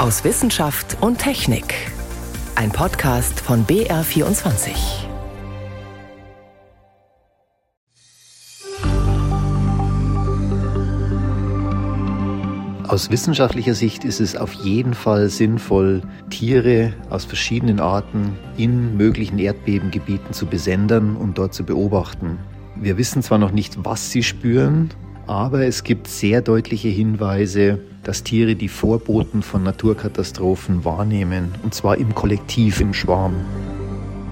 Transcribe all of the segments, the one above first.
aus Wissenschaft und Technik. Ein Podcast von BR24. Aus wissenschaftlicher Sicht ist es auf jeden Fall sinnvoll, Tiere aus verschiedenen Arten in möglichen Erdbebengebieten zu besendern und dort zu beobachten. Wir wissen zwar noch nicht, was sie spüren, aber es gibt sehr deutliche Hinweise, dass Tiere die Vorboten von Naturkatastrophen wahrnehmen, und zwar im Kollektiv, im Schwarm.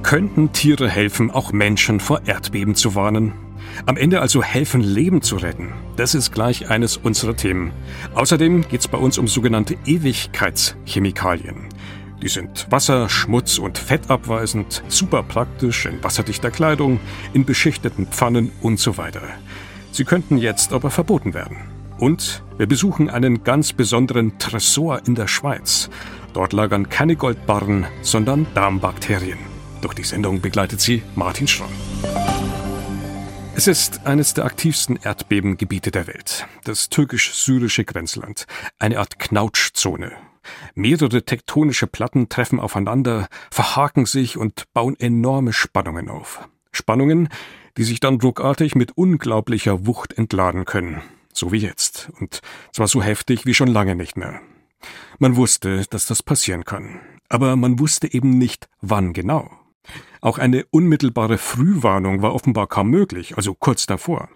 Könnten Tiere helfen, auch Menschen vor Erdbeben zu warnen? Am Ende also helfen, Leben zu retten. Das ist gleich eines unserer Themen. Außerdem geht es bei uns um sogenannte Ewigkeitschemikalien. Die sind wasser-, schmutz- und fettabweisend, super praktisch in wasserdichter Kleidung, in beschichteten Pfannen und so weiter. Sie könnten jetzt aber verboten werden. Und wir besuchen einen ganz besonderen Tresor in der Schweiz. Dort lagern keine Goldbarren, sondern Darmbakterien. Durch die Sendung begleitet sie Martin Schramm. Es ist eines der aktivsten Erdbebengebiete der Welt, das türkisch-syrische Grenzland, eine Art Knautschzone. Mehrere tektonische Platten treffen aufeinander, verhaken sich und bauen enorme Spannungen auf. Spannungen, die sich dann ruckartig mit unglaublicher Wucht entladen können, so wie jetzt, und zwar so heftig wie schon lange nicht mehr. Man wusste, dass das passieren kann, aber man wusste eben nicht, wann genau. Auch eine unmittelbare Frühwarnung war offenbar kaum möglich, also kurz davor.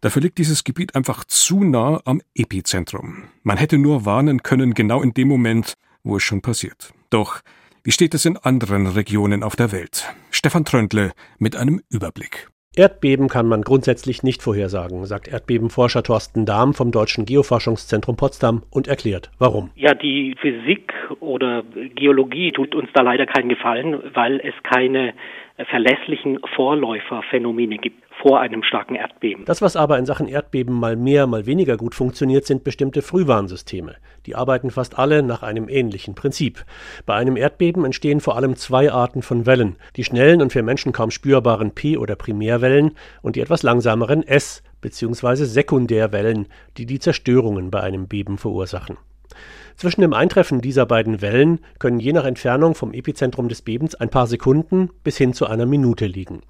Dafür liegt dieses Gebiet einfach zu nah am Epizentrum. Man hätte nur warnen können genau in dem Moment, wo es schon passiert. Doch wie steht es in anderen Regionen auf der Welt? Stefan Tröndle mit einem Überblick. Erdbeben kann man grundsätzlich nicht vorhersagen, sagt Erdbebenforscher Thorsten Dahm vom Deutschen Geoforschungszentrum Potsdam und erklärt, warum. Ja, die Physik oder Geologie tut uns da leider keinen Gefallen, weil es keine verlässlichen Vorläuferphänomene gibt vor einem starken Erdbeben. Das, was aber in Sachen Erdbeben mal mehr, mal weniger gut funktioniert, sind bestimmte Frühwarnsysteme. Die arbeiten fast alle nach einem ähnlichen Prinzip. Bei einem Erdbeben entstehen vor allem zwei Arten von Wellen. Die schnellen und für Menschen kaum spürbaren P- oder Primärwellen und die etwas langsameren S- bzw. Sekundärwellen, die die Zerstörungen bei einem Beben verursachen. Zwischen dem Eintreffen dieser beiden Wellen können je nach Entfernung vom Epizentrum des Bebens ein paar Sekunden bis hin zu einer Minute liegen.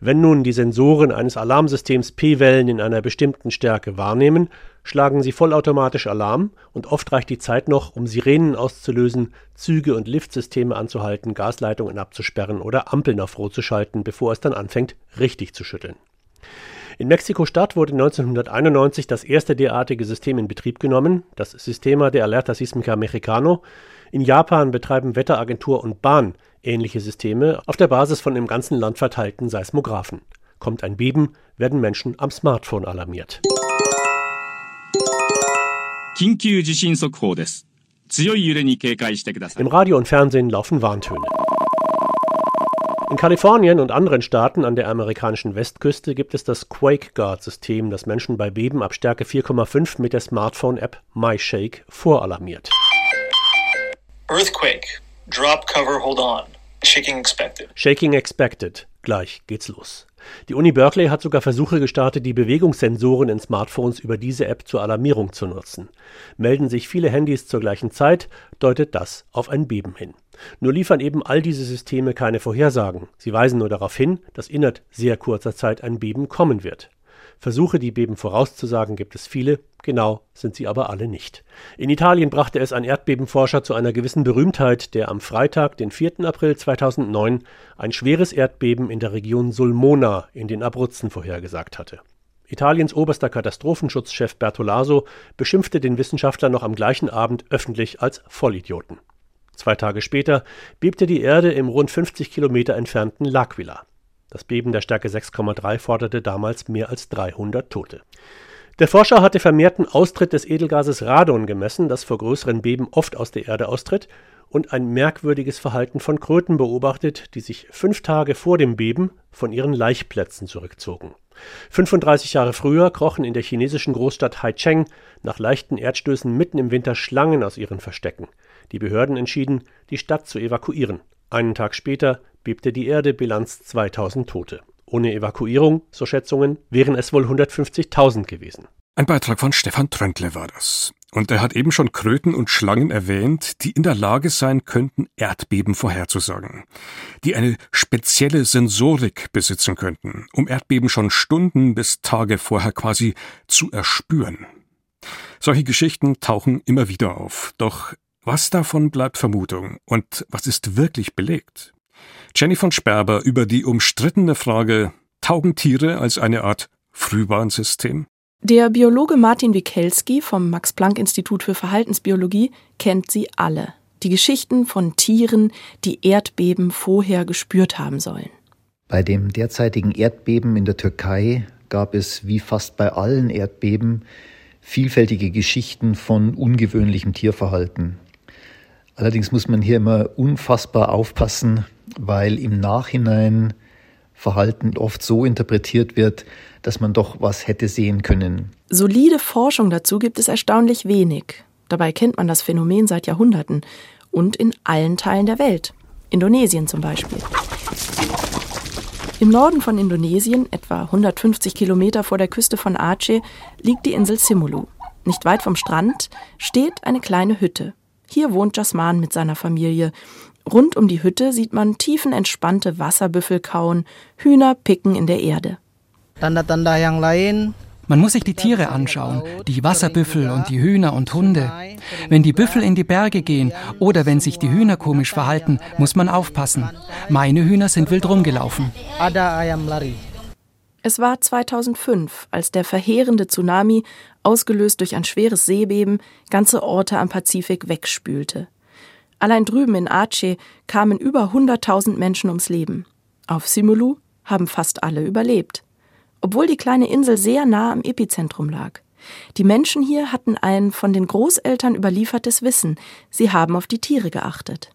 Wenn nun die Sensoren eines Alarmsystems P-Wellen in einer bestimmten Stärke wahrnehmen, schlagen sie vollautomatisch Alarm und oft reicht die Zeit noch, um Sirenen auszulösen, Züge und Liftsysteme anzuhalten, Gasleitungen abzusperren oder Ampeln auf Rot zu schalten, bevor es dann anfängt, richtig zu schütteln. In Mexiko-Stadt wurde 1991 das erste derartige System in Betrieb genommen, das Sistema de Alerta Sísmica Mexicano. In Japan betreiben Wetteragentur und Bahn ähnliche Systeme auf der Basis von im ganzen Land verteilten Seismographen. Kommt ein Beben, werden Menschen am Smartphone alarmiert. Im Radio und Fernsehen laufen Warntöne. In Kalifornien und anderen Staaten an der amerikanischen Westküste gibt es das Quake Guard System, das Menschen bei Beben ab Stärke 4,5 mit der Smartphone-App MyShake voralarmiert. Earthquake. Drop cover, hold on. Shaking expected. Shaking expected. Gleich geht's los. Die Uni Berkeley hat sogar Versuche gestartet, die Bewegungssensoren in Smartphones über diese App zur Alarmierung zu nutzen. Melden sich viele Handys zur gleichen Zeit, deutet das auf ein Beben hin. Nur liefern eben all diese Systeme keine Vorhersagen. Sie weisen nur darauf hin, dass innerhalb sehr kurzer Zeit ein Beben kommen wird. Versuche, die Beben vorauszusagen, gibt es viele, genau sind sie aber alle nicht. In Italien brachte es ein Erdbebenforscher zu einer gewissen Berühmtheit, der am Freitag, den 4. April 2009, ein schweres Erdbeben in der Region Sulmona in den Abruzzen vorhergesagt hatte. Italiens oberster Katastrophenschutzchef Bertolaso beschimpfte den Wissenschaftler noch am gleichen Abend öffentlich als Vollidioten. Zwei Tage später bebte die Erde im rund 50 Kilometer entfernten L'Aquila. Das Beben der Stärke 6,3 forderte damals mehr als 300 Tote. Der Forscher hatte vermehrten Austritt des Edelgases Radon gemessen, das vor größeren Beben oft aus der Erde austritt, und ein merkwürdiges Verhalten von Kröten beobachtet, die sich fünf Tage vor dem Beben von ihren Laichplätzen zurückzogen. 35 Jahre früher krochen in der chinesischen Großstadt Haicheng nach leichten Erdstößen mitten im Winter Schlangen aus ihren Verstecken. Die Behörden entschieden, die Stadt zu evakuieren. Einen Tag später bebte die Erde, Bilanz 2000 Tote. Ohne Evakuierung, so Schätzungen, wären es wohl 150.000 gewesen. Ein Beitrag von Stefan Tröntle war das. Und er hat eben schon Kröten und Schlangen erwähnt, die in der Lage sein könnten, Erdbeben vorherzusagen, die eine spezielle Sensorik besitzen könnten, um Erdbeben schon Stunden bis Tage vorher quasi zu erspüren. Solche Geschichten tauchen immer wieder auf, doch was davon bleibt Vermutung und was ist wirklich belegt? Jenny von Sperber über die umstrittene Frage, taugen Tiere als eine Art Frühwarnsystem? Der Biologe Martin Wikelski vom Max-Planck-Institut für Verhaltensbiologie kennt sie alle. Die Geschichten von Tieren, die Erdbeben vorher gespürt haben sollen. Bei dem derzeitigen Erdbeben in der Türkei gab es wie fast bei allen Erdbeben vielfältige Geschichten von ungewöhnlichem Tierverhalten. Allerdings muss man hier immer unfassbar aufpassen, weil im Nachhinein Verhalten oft so interpretiert wird, dass man doch was hätte sehen können. Solide Forschung dazu gibt es erstaunlich wenig. Dabei kennt man das Phänomen seit Jahrhunderten und in allen Teilen der Welt. Indonesien zum Beispiel. Im Norden von Indonesien, etwa 150 Kilometer vor der Küste von Aceh, liegt die Insel Simulu. Nicht weit vom Strand steht eine kleine Hütte. Hier wohnt Jasman mit seiner Familie. Rund um die Hütte sieht man tiefenentspannte Wasserbüffel kauen, Hühner picken in der Erde. Man muss sich die Tiere anschauen, die Wasserbüffel und die Hühner und Hunde. Wenn die Büffel in die Berge gehen oder wenn sich die Hühner komisch verhalten, muss man aufpassen. Meine Hühner sind wild rumgelaufen. Es war 2005, als der verheerende Tsunami, ausgelöst durch ein schweres Seebeben, ganze Orte am Pazifik wegspülte. Allein drüben in Aceh kamen über 100.000 Menschen ums Leben. Auf Simulu haben fast alle überlebt. Obwohl die kleine Insel sehr nah am Epizentrum lag. Die Menschen hier hatten ein von den Großeltern überliefertes Wissen. Sie haben auf die Tiere geachtet.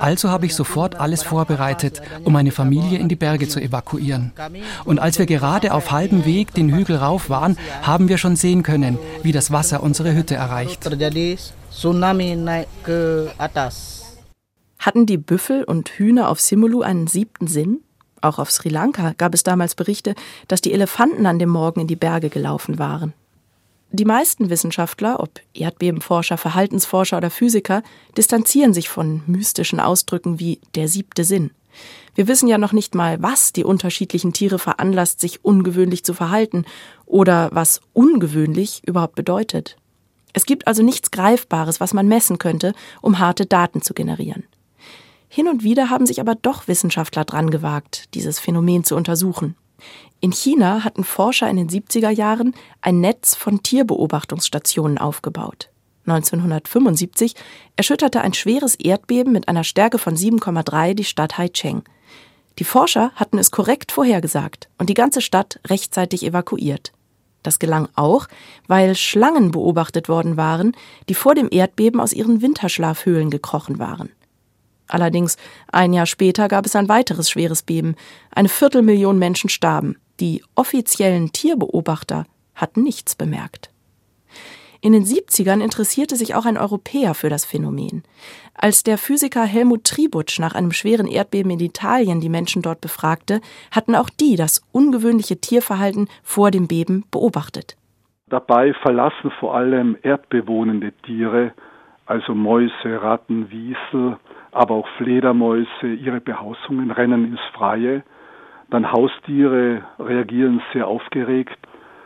Also habe ich sofort alles vorbereitet, um meine Familie in die Berge zu evakuieren. Und als wir gerade auf halbem Weg den Hügel rauf waren, haben wir schon sehen können, wie das Wasser unsere Hütte erreicht. Hatten die Büffel und Hühner auf Simulu einen siebten Sinn? Auch auf Sri Lanka gab es damals Berichte, dass die Elefanten an dem Morgen in die Berge gelaufen waren. Die meisten Wissenschaftler, ob Erdbebenforscher, Verhaltensforscher oder Physiker, distanzieren sich von mystischen Ausdrücken wie der siebte Sinn. Wir wissen ja noch nicht mal, was die unterschiedlichen Tiere veranlasst, sich ungewöhnlich zu verhalten oder was ungewöhnlich überhaupt bedeutet. Es gibt also nichts Greifbares, was man messen könnte, um harte Daten zu generieren. Hin und wieder haben sich aber doch Wissenschaftler dran gewagt, dieses Phänomen zu untersuchen. In China hatten Forscher in den 70er Jahren ein Netz von Tierbeobachtungsstationen aufgebaut. 1975 erschütterte ein schweres Erdbeben mit einer Stärke von 7,3 die Stadt Haicheng. Die Forscher hatten es korrekt vorhergesagt und die ganze Stadt rechtzeitig evakuiert. Das gelang auch, weil Schlangen beobachtet worden waren, die vor dem Erdbeben aus ihren Winterschlafhöhlen gekrochen waren. Allerdings ein Jahr später gab es ein weiteres schweres Beben. Eine Viertelmillion Menschen starben. Die offiziellen Tierbeobachter hatten nichts bemerkt. In den 70ern interessierte sich auch ein Europäer für das Phänomen. Als der Physiker Helmut Tributsch nach einem schweren Erdbeben in Italien die Menschen dort befragte, hatten auch die das ungewöhnliche Tierverhalten vor dem Beben beobachtet. Dabei verlassen vor allem erdbewohnende Tiere, also Mäuse, Ratten, Wiesel, aber auch Fledermäuse ihre Behausungen, rennen ins Freie. Dann Haustiere reagieren sehr aufgeregt.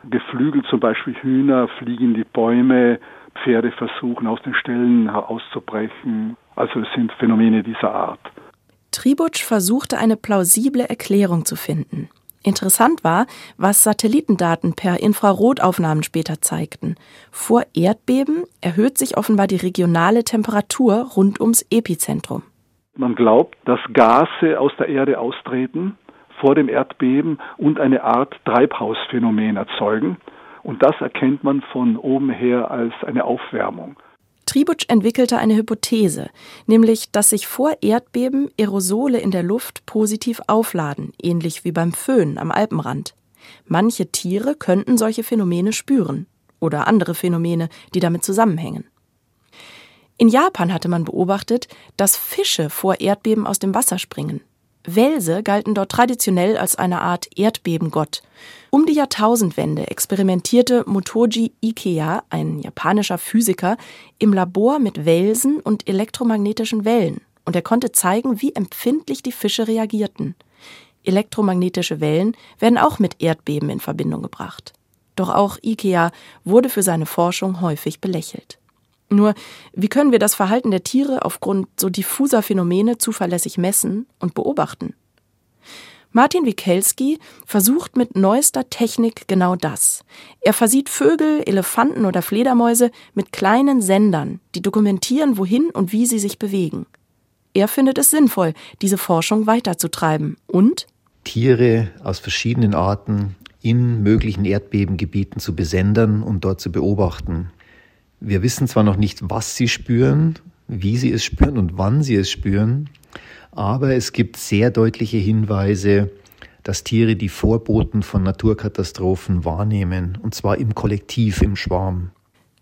Geflügelt zum Beispiel Hühner fliegen in die Bäume, Pferde versuchen aus den Ställen auszubrechen. Also es sind Phänomene dieser Art. Tributsch versuchte eine plausible Erklärung zu finden. Interessant war, was Satellitendaten per Infrarotaufnahmen später zeigten. Vor Erdbeben erhöht sich offenbar die regionale Temperatur rund ums Epizentrum. Man glaubt, dass Gase aus der Erde austreten vor dem Erdbeben und eine Art Treibhausphänomen erzeugen. Und das erkennt man von oben her als eine Aufwärmung. Tributsch entwickelte eine Hypothese, nämlich, dass sich vor Erdbeben Aerosole in der Luft positiv aufladen, ähnlich wie beim Föhn am Alpenrand. Manche Tiere könnten solche Phänomene spüren oder andere Phänomene, die damit zusammenhängen. In Japan hatte man beobachtet, dass Fische vor Erdbeben aus dem Wasser springen. Welse galten dort traditionell als eine Art Erdbebengott. Um die Jahrtausendwende experimentierte Motoji Ikea, ein japanischer Physiker, im Labor mit Welsen und elektromagnetischen Wellen und er konnte zeigen, wie empfindlich die Fische reagierten. Elektromagnetische Wellen werden auch mit Erdbeben in Verbindung gebracht. Doch auch IKEA wurde für seine Forschung häufig belächelt. Nur, wie können wir das Verhalten der Tiere aufgrund so diffuser Phänomene zuverlässig messen und beobachten? Martin Wikelski versucht mit neuester Technik genau das. Er versieht Vögel, Elefanten oder Fledermäuse mit kleinen Sendern, die dokumentieren, wohin und wie sie sich bewegen. Er findet es sinnvoll, diese Forschung weiterzutreiben und Tiere aus verschiedenen Arten in möglichen Erdbebengebieten zu besendern und dort zu beobachten. Wir wissen zwar noch nicht, was sie spüren, wie sie es spüren und wann sie es spüren, aber es gibt sehr deutliche Hinweise, dass Tiere die Vorboten von Naturkatastrophen wahrnehmen, und zwar im Kollektiv, im Schwarm.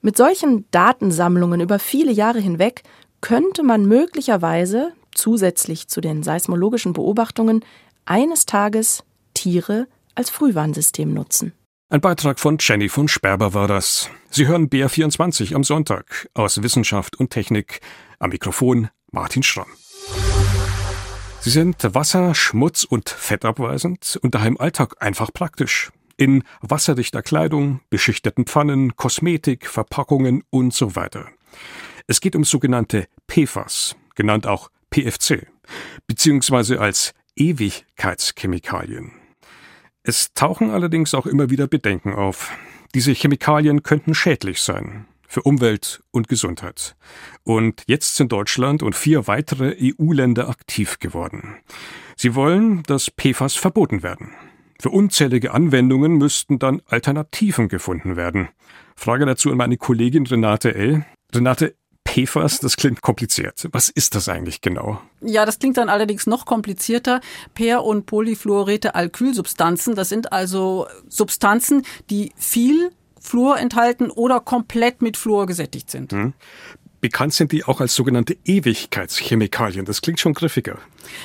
Mit solchen Datensammlungen über viele Jahre hinweg könnte man möglicherweise zusätzlich zu den seismologischen Beobachtungen eines Tages Tiere als Frühwarnsystem nutzen. Ein Beitrag von Jenny von Sperber war das. Sie hören BR24 am Sonntag aus Wissenschaft und Technik. Am Mikrofon Martin Schramm. Sie sind wasser-, schmutz- und fettabweisend und daher im Alltag einfach praktisch. In wasserdichter Kleidung, beschichteten Pfannen, Kosmetik, Verpackungen und so weiter. Es geht um sogenannte PFAS, genannt auch PFC, beziehungsweise als Ewigkeitschemikalien. Es tauchen allerdings auch immer wieder Bedenken auf. Diese Chemikalien könnten schädlich sein für Umwelt und Gesundheit. Und jetzt sind Deutschland und vier weitere EU-Länder aktiv geworden. Sie wollen, dass PFAS verboten werden. Für unzählige Anwendungen müssten dann Alternativen gefunden werden. Frage dazu an meine Kollegin Renate L. Renate, PFAS, das klingt kompliziert. Was ist das eigentlich genau? Ja, das klingt dann allerdings noch komplizierter. Per- und polyfluorierte Alkylsubstanzen, das sind also Substanzen, die viel Fluor enthalten oder komplett mit Fluor gesättigt sind. Hm. Bekannt sind die auch als sogenannte Ewigkeitschemikalien. Das klingt schon griffiger.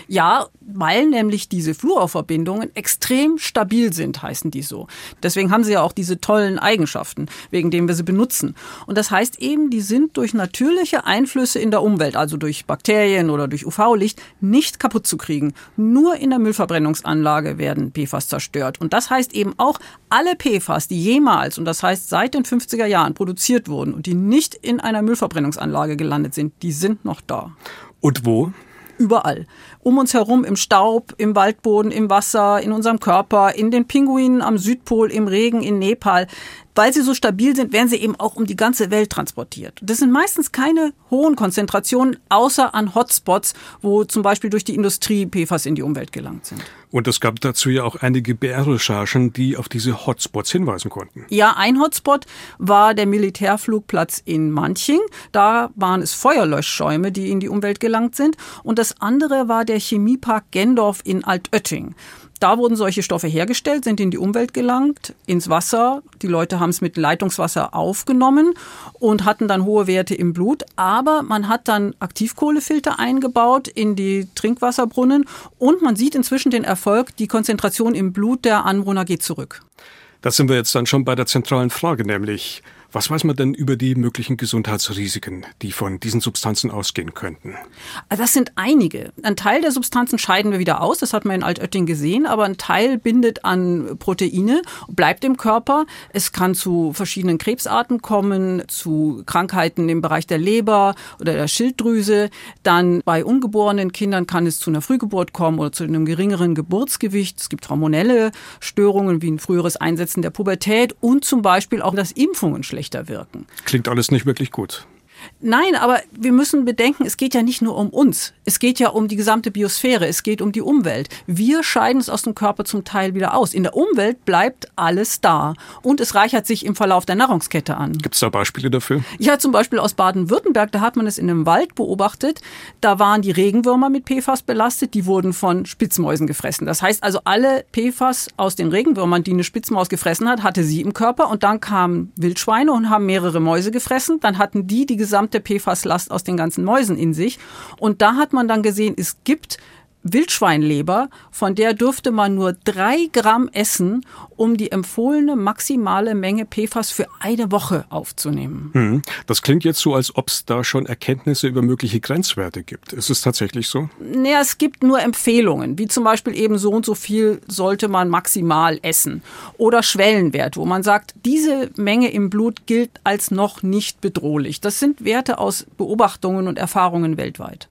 Ja, weil nämlich diese Fluorverbindungen extrem stabil sind, heißen die so. Deswegen haben sie ja auch diese tollen Eigenschaften, wegen denen wir sie benutzen. Und das heißt eben, die sind durch natürliche Einflüsse in der Umwelt, also durch Bakterien oder durch UV-Licht, nicht kaputt zu kriegen. Nur in der Müllverbrennungsanlage werden PFAS zerstört. Und das heißt eben auch, alle PFAS, die jemals, und das heißt seit den 50er Jahren produziert wurden und die nicht in einer Müllverbrennungsanlage gelandet sind, die sind noch da. Und wo? überall. Um uns herum im Staub, im Waldboden, im Wasser, in unserem Körper, in den Pinguinen am Südpol, im Regen, in Nepal weil sie so stabil sind, werden sie eben auch um die ganze Welt transportiert. Das sind meistens keine hohen Konzentrationen, außer an Hotspots, wo zum Beispiel durch die Industrie PFAS in die Umwelt gelangt sind. Und es gab dazu ja auch einige BR-Recherchen, die auf diese Hotspots hinweisen konnten. Ja, ein Hotspot war der Militärflugplatz in Manching. Da waren es Feuerlöschschäume, die in die Umwelt gelangt sind. Und das andere war der Chemiepark Gendorf in Altötting. Da wurden solche Stoffe hergestellt, sind in die Umwelt gelangt, ins Wasser. Die Leute haben es mit Leitungswasser aufgenommen und hatten dann hohe Werte im Blut. Aber man hat dann Aktivkohlefilter eingebaut in die Trinkwasserbrunnen und man sieht inzwischen den Erfolg, die Konzentration im Blut der Anwohner geht zurück. Da sind wir jetzt dann schon bei der zentralen Frage, nämlich was weiß man denn über die möglichen Gesundheitsrisiken, die von diesen Substanzen ausgehen könnten? Also das sind einige. Ein Teil der Substanzen scheiden wir wieder aus, das hat man in Altötting gesehen, aber ein Teil bindet an Proteine, bleibt im Körper. Es kann zu verschiedenen Krebsarten kommen, zu Krankheiten im Bereich der Leber oder der Schilddrüse. Dann bei ungeborenen Kindern kann es zu einer Frühgeburt kommen oder zu einem geringeren Geburtsgewicht. Es gibt hormonelle Störungen wie ein früheres Einsetzen der Pubertät und zum Beispiel auch, dass Impfungen schlecht schlechter wirken. Klingt alles nicht wirklich gut. Nein, aber wir müssen bedenken, es geht ja nicht nur um uns. Es geht ja um die gesamte Biosphäre. Es geht um die Umwelt. Wir scheiden es aus dem Körper zum Teil wieder aus. In der Umwelt bleibt alles da. Und es reichert sich im Verlauf der Nahrungskette an. Gibt es da Beispiele dafür? Ja, zum Beispiel aus Baden-Württemberg. Da hat man es in einem Wald beobachtet. Da waren die Regenwürmer mit PFAS belastet. Die wurden von Spitzmäusen gefressen. Das heißt also, alle PFAS aus den Regenwürmern, die eine Spitzmaus gefressen hat, hatte sie im Körper. Und dann kamen Wildschweine und haben mehrere Mäuse gefressen. Dann hatten die die gesamte PFAS-Last aus den ganzen Mäusen in sich. Und da hat man dann gesehen, es gibt Wildschweinleber, von der dürfte man nur drei Gramm essen, um die empfohlene maximale Menge PFAS für eine Woche aufzunehmen. Hm, das klingt jetzt so, als ob es da schon Erkenntnisse über mögliche Grenzwerte gibt. Ist es tatsächlich so? Naja, es gibt nur Empfehlungen, wie zum Beispiel eben so und so viel sollte man maximal essen. Oder Schwellenwert, wo man sagt, diese Menge im Blut gilt als noch nicht bedrohlich. Das sind Werte aus Beobachtungen und Erfahrungen weltweit.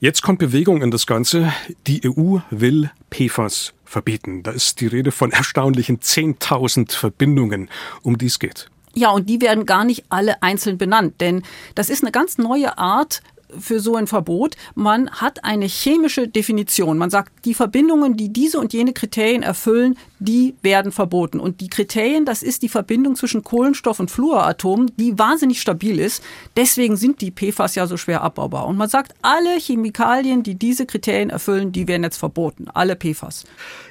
Jetzt kommt Bewegung in das Ganze. Die EU will PFAS verbieten. Da ist die Rede von erstaunlichen 10.000 Verbindungen, um die es geht. Ja, und die werden gar nicht alle einzeln benannt, denn das ist eine ganz neue Art, für so ein Verbot. Man hat eine chemische Definition. Man sagt, die Verbindungen, die diese und jene Kriterien erfüllen, die werden verboten. Und die Kriterien, das ist die Verbindung zwischen Kohlenstoff und Fluoratomen, die wahnsinnig stabil ist. Deswegen sind die PFAS ja so schwer abbaubar. Und man sagt, alle Chemikalien, die diese Kriterien erfüllen, die werden jetzt verboten. Alle PFAS.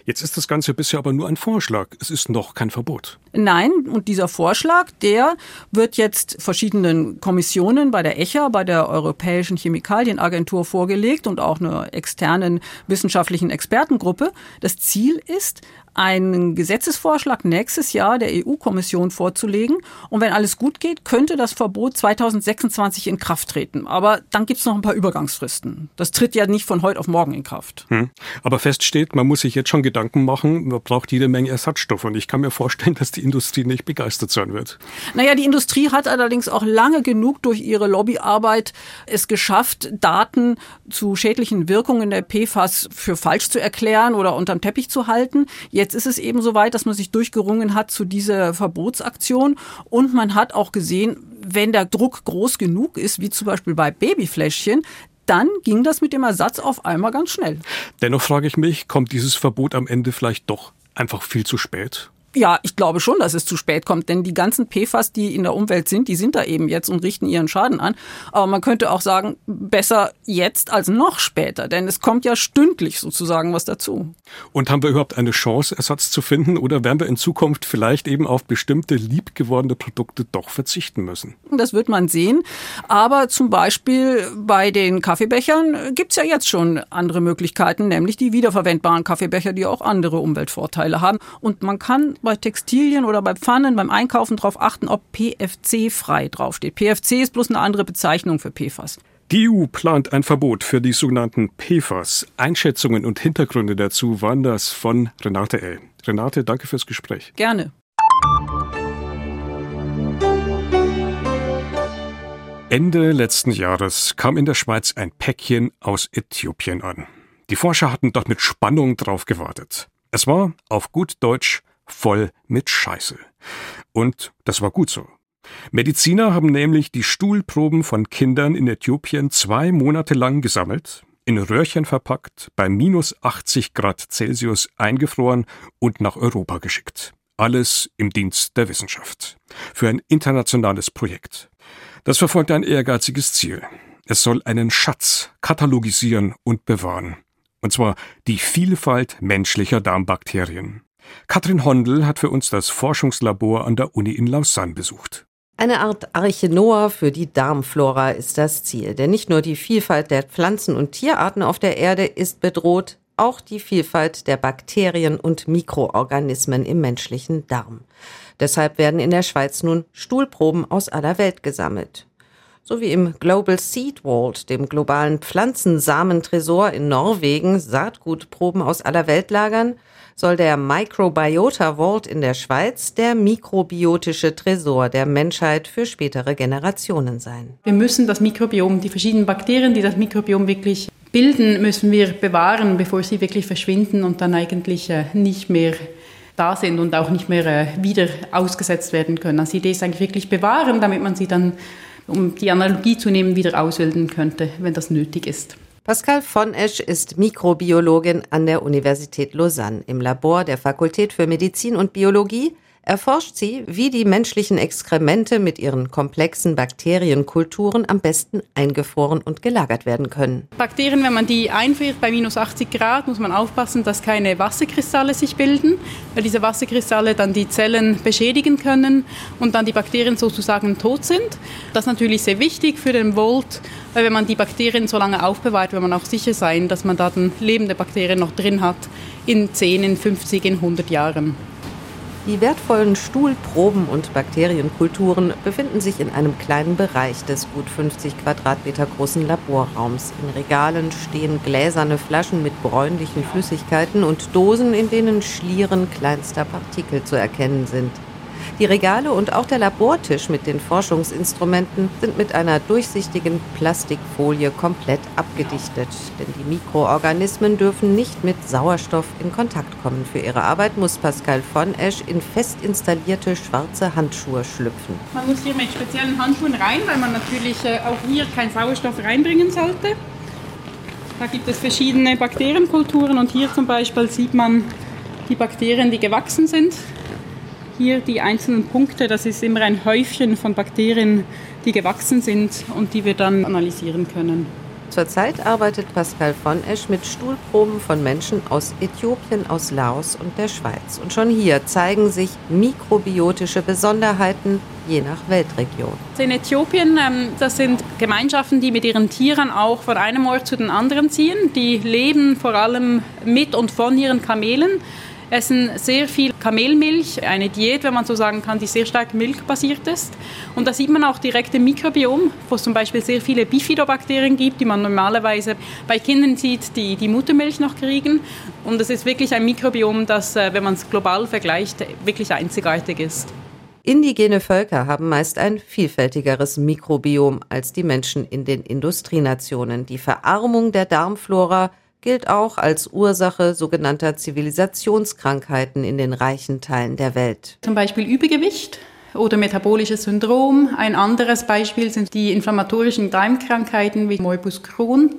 Jetzt ist das Ganze bisher aber nur ein Vorschlag. Es ist noch kein Verbot. Nein, und dieser Vorschlag, der wird jetzt verschiedenen Kommissionen bei der ECHA, bei der Europäischen Chemikalienagentur vorgelegt und auch einer externen wissenschaftlichen Expertengruppe. Das Ziel ist, einen Gesetzesvorschlag nächstes Jahr der EU-Kommission vorzulegen. Und wenn alles gut geht, könnte das Verbot 2026 in Kraft treten. Aber dann gibt es noch ein paar Übergangsfristen. Das tritt ja nicht von heute auf morgen in Kraft. Hm. Aber fest steht, man muss sich jetzt schon Gedanken machen, man braucht jede Menge Ersatzstoffe. Und ich kann mir vorstellen, dass die Industrie nicht begeistert sein wird. Naja, die Industrie hat allerdings auch lange genug durch ihre Lobbyarbeit es geschafft, Daten zu schädlichen Wirkungen der PFAS für falsch zu erklären oder unterm Teppich zu halten. Jetzt Jetzt ist es eben so weit, dass man sich durchgerungen hat zu dieser Verbotsaktion und man hat auch gesehen, wenn der Druck groß genug ist, wie zum Beispiel bei Babyfläschchen, dann ging das mit dem Ersatz auf einmal ganz schnell. Dennoch frage ich mich, kommt dieses Verbot am Ende vielleicht doch einfach viel zu spät? Ja, ich glaube schon, dass es zu spät kommt, denn die ganzen PFAS, die in der Umwelt sind, die sind da eben jetzt und richten ihren Schaden an. Aber man könnte auch sagen, besser jetzt als noch später, denn es kommt ja stündlich sozusagen was dazu. Und haben wir überhaupt eine Chance, Ersatz zu finden oder werden wir in Zukunft vielleicht eben auf bestimmte liebgewordene Produkte doch verzichten müssen? Das wird man sehen. Aber zum Beispiel bei den Kaffeebechern gibt es ja jetzt schon andere Möglichkeiten, nämlich die wiederverwendbaren Kaffeebecher, die auch andere Umweltvorteile haben. Und man kann bei Textilien oder bei Pfannen beim Einkaufen darauf achten, ob PFC-frei draufsteht. PFC ist bloß eine andere Bezeichnung für PFAS. Die EU plant ein Verbot für die sogenannten PFAS. Einschätzungen und Hintergründe dazu waren das von Renate L. Renate, danke fürs Gespräch. Gerne. Ende letzten Jahres kam in der Schweiz ein Päckchen aus Äthiopien an. Die Forscher hatten dort mit Spannung drauf gewartet. Es war, auf gut Deutsch, voll mit Scheiße. Und das war gut so. Mediziner haben nämlich die Stuhlproben von Kindern in Äthiopien zwei Monate lang gesammelt, in Röhrchen verpackt, bei minus 80 Grad Celsius eingefroren und nach Europa geschickt. Alles im Dienst der Wissenschaft. Für ein internationales Projekt. Das verfolgt ein ehrgeiziges Ziel. Es soll einen Schatz katalogisieren und bewahren. Und zwar die Vielfalt menschlicher Darmbakterien. Katrin Hondel hat für uns das Forschungslabor an der Uni in Lausanne besucht. Eine Art Arche Noah für die Darmflora ist das Ziel, denn nicht nur die Vielfalt der Pflanzen- und Tierarten auf der Erde ist bedroht, auch die Vielfalt der Bakterien und Mikroorganismen im menschlichen Darm. Deshalb werden in der Schweiz nun Stuhlproben aus aller Welt gesammelt. So wie im Global Seed Vault, dem globalen Pflanzensamentresor in Norwegen, Saatgutproben aus aller Welt lagern, soll der Microbiota Vault in der Schweiz der mikrobiotische Tresor der Menschheit für spätere Generationen sein. Wir müssen das Mikrobiom, die verschiedenen Bakterien, die das Mikrobiom wirklich bilden, müssen wir bewahren, bevor sie wirklich verschwinden und dann eigentlich äh, nicht mehr da sind und auch nicht mehr äh, wieder ausgesetzt werden können. Also die Idee ist eigentlich wirklich bewahren, damit man sie dann, um die Analogie zu nehmen, wieder ausbilden könnte, wenn das nötig ist. Pascal von Esch ist Mikrobiologin an der Universität Lausanne im Labor der Fakultät für Medizin und Biologie erforscht sie, wie die menschlichen Exkremente mit ihren komplexen Bakterienkulturen am besten eingefroren und gelagert werden können. Bakterien, wenn man die einfriert bei minus 80 Grad, muss man aufpassen, dass keine Wasserkristalle sich bilden, weil diese Wasserkristalle dann die Zellen beschädigen können und dann die Bakterien sozusagen tot sind. Das ist natürlich sehr wichtig für den Volt, weil wenn man die Bakterien so lange aufbewahrt, will man auch sicher sein, dass man da dann lebende Bakterien noch drin hat in 10, in 50, in 100 Jahren. Die wertvollen Stuhlproben und Bakterienkulturen befinden sich in einem kleinen Bereich des gut 50 Quadratmeter großen Laborraums. In Regalen stehen gläserne Flaschen mit bräunlichen Flüssigkeiten und Dosen, in denen Schlieren kleinster Partikel zu erkennen sind. Die Regale und auch der Labortisch mit den Forschungsinstrumenten sind mit einer durchsichtigen Plastikfolie komplett abgedichtet. Denn die Mikroorganismen dürfen nicht mit Sauerstoff in Kontakt kommen. Für ihre Arbeit muss Pascal von Esch in fest installierte schwarze Handschuhe schlüpfen. Man muss hier mit speziellen Handschuhen rein, weil man natürlich äh, auch hier keinen Sauerstoff reinbringen sollte. Da gibt es verschiedene Bakterienkulturen und hier zum Beispiel sieht man die Bakterien, die gewachsen sind hier die einzelnen Punkte, das ist immer ein Häufchen von Bakterien, die gewachsen sind und die wir dann analysieren können. Zurzeit arbeitet Pascal von Esch mit Stuhlproben von Menschen aus Äthiopien, aus Laos und der Schweiz. Und schon hier zeigen sich mikrobiotische Besonderheiten je nach Weltregion. In Äthiopien, ähm, das sind Gemeinschaften, die mit ihren Tieren auch von einem Ort zu den anderen ziehen. Die leben vor allem mit und von ihren Kamelen essen sehr viel Kamelmilch, eine Diät, wenn man so sagen kann, die sehr stark milchbasiert ist. Und da sieht man auch direkt im Mikrobiom, wo es zum Beispiel sehr viele Bifidobakterien gibt, die man normalerweise bei Kindern sieht, die die Muttermilch noch kriegen. Und es ist wirklich ein Mikrobiom, das, äh, wenn man es global vergleicht, wirklich einzigartig ist. Indigene Völker haben meist ein vielfältigeres Mikrobiom als die Menschen in den Industrienationen. Die Verarmung der Darmflora gilt auch als Ursache sogenannter Zivilisationskrankheiten in den reichen Teilen der Welt. Zum Beispiel Übergewicht oder metabolisches Syndrom. Ein anderes Beispiel sind die inflammatorischen Darmkrankheiten wie Morbus Crohn.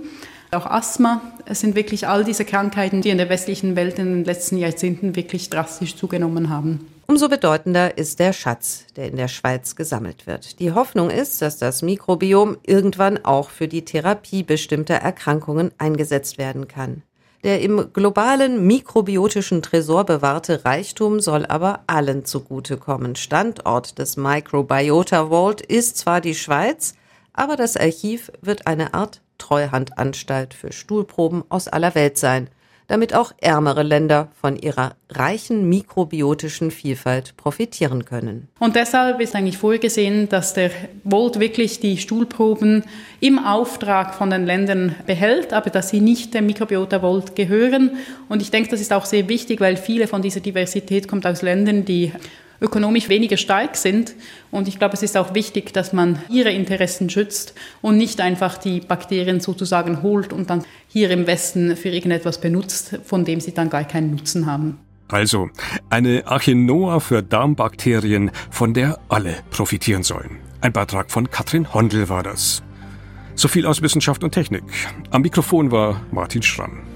Auch Asthma. Es sind wirklich all diese Krankheiten, die in der westlichen Welt in den letzten Jahrzehnten wirklich drastisch zugenommen haben. Umso bedeutender ist der Schatz, der in der Schweiz gesammelt wird. Die Hoffnung ist, dass das Mikrobiom irgendwann auch für die Therapie bestimmter Erkrankungen eingesetzt werden kann. Der im globalen mikrobiotischen Tresor bewahrte Reichtum soll aber allen zugutekommen. Standort des Microbiota Vault ist zwar die Schweiz, aber das Archiv wird eine Art Treuhandanstalt für Stuhlproben aus aller Welt sein damit auch ärmere Länder von ihrer reichen mikrobiotischen Vielfalt profitieren können. Und deshalb ist eigentlich vorgesehen, dass der Volt wirklich die Stuhlproben im Auftrag von den Ländern behält, aber dass sie nicht dem Mikrobiota Volt gehören. Und ich denke, das ist auch sehr wichtig, weil viele von dieser Diversität kommt aus Ländern, die ökonomisch weniger stark sind. Und ich glaube, es ist auch wichtig, dass man ihre Interessen schützt und nicht einfach die Bakterien sozusagen holt und dann hier im Westen für irgendetwas benutzt, von dem sie dann gar keinen Nutzen haben. Also, eine Archinoa für Darmbakterien, von der alle profitieren sollen. Ein Beitrag von Katrin Hondel war das. So viel aus Wissenschaft und Technik. Am Mikrofon war Martin Schramm.